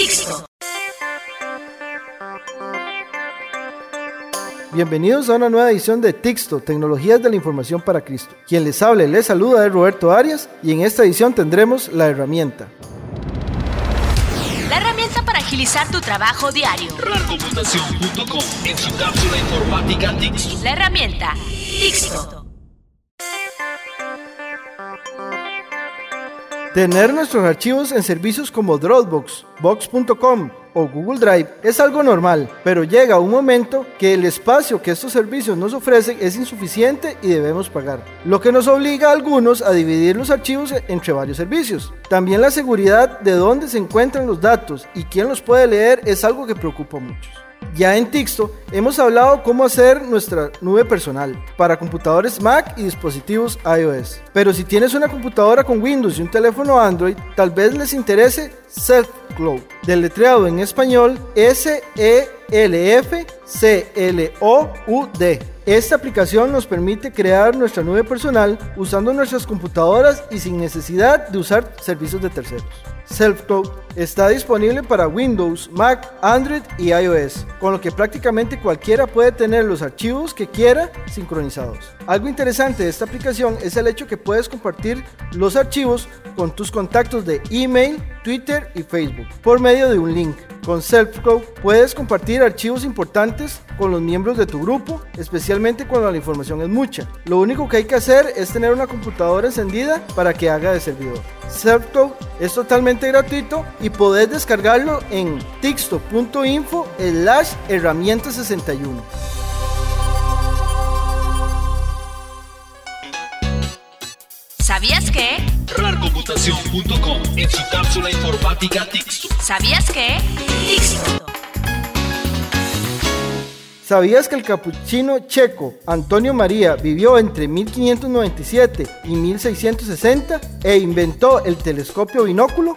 Tixto. Bienvenidos a una nueva edición de Tixto, Tecnologías de la Información para Cristo. Quien les hable, les saluda es Roberto Arias y en esta edición tendremos la herramienta. La herramienta para agilizar tu trabajo diario. RARcomputación.com en su cápsula informática Tixto. La herramienta Tixto. Tener nuestros archivos en servicios como Dropbox, Box.com o Google Drive es algo normal, pero llega un momento que el espacio que estos servicios nos ofrecen es insuficiente y debemos pagar, lo que nos obliga a algunos a dividir los archivos entre varios servicios. También la seguridad de dónde se encuentran los datos y quién los puede leer es algo que preocupa a muchos. Ya en Tixto hemos hablado cómo hacer nuestra nube personal para computadores Mac y dispositivos iOS. Pero si tienes una computadora con Windows y un teléfono Android, tal vez les interese SelfCloud, deletreado en español S-E-L-F-C-L-O-U-D. Esta aplicación nos permite crear nuestra nube personal usando nuestras computadoras y sin necesidad de usar servicios de terceros. SelfCloud está disponible para Windows, Mac, Android y iOS, con lo que prácticamente cualquiera puede tener los archivos que quiera sincronizados. Algo interesante de esta aplicación es el hecho que puedes compartir los archivos con tus contactos de email, Twitter y Facebook por medio de un link. Con SelfCloud puedes compartir archivos importantes con los miembros de tu grupo, especialmente cuando la información es mucha. Lo único que hay que hacer es tener una computadora encendida para que haga de servidor. SelfCloud es totalmente gratuito y podés descargarlo en tixto.info slash herramienta 61. ¿Sabías que? RARcomputación.com en su cápsula informática Tixto. ¿Sabías que? Tixto. ¿Sabías que el capuchino checo Antonio María vivió entre 1597 y 1660 e inventó el telescopio binóculo?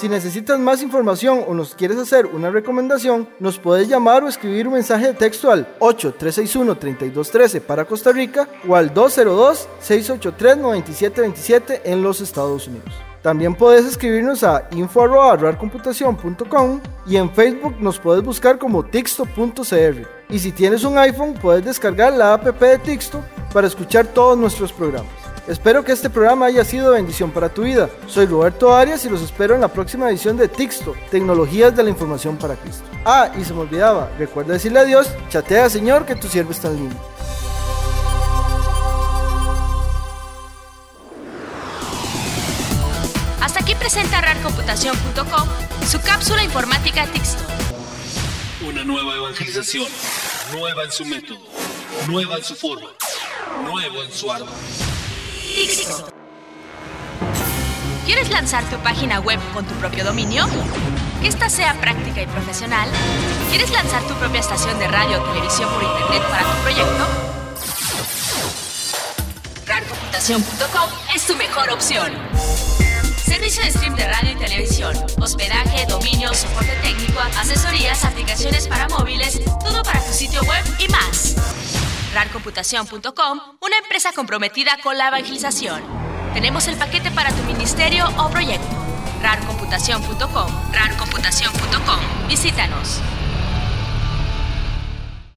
Si necesitas más información o nos quieres hacer una recomendación, nos puedes llamar o escribir un mensaje de texto al 8361-3213 para Costa Rica o al 202-683-9727 en los Estados Unidos. También puedes escribirnos a info.computación.com y en Facebook nos puedes buscar como Tixto.cr. Y si tienes un iPhone, puedes descargar la app de Tixto para escuchar todos nuestros programas. Espero que este programa haya sido de bendición para tu vida. Soy Roberto Arias y los espero en la próxima edición de Tixto, Tecnologías de la Información para Cristo. Ah, y se me olvidaba, recuerda decirle a Dios, chatea Señor que tu siervo está en línea. Hasta aquí presenta RARcomputación.com su cápsula informática Tixto. Una nueva evangelización, nueva en su método, nueva en su forma, nuevo en su ardor. ¿Quieres lanzar tu página web con tu propio dominio? Que esta sea práctica y profesional. ¿Quieres lanzar tu propia estación de radio o televisión por internet para tu proyecto? RARcomputación.com es tu mejor opción. Servicio de stream de radio y televisión, hospedaje, dominio, soporte técnico, asesorías, aplicaciones para móviles, todo para tu sitio web y más. RARcomputación.com, una empresa comprometida con la evangelización. Tenemos el paquete para tu ministerio o proyecto. RARcomputación.com, RARcomputación.com. Visítanos.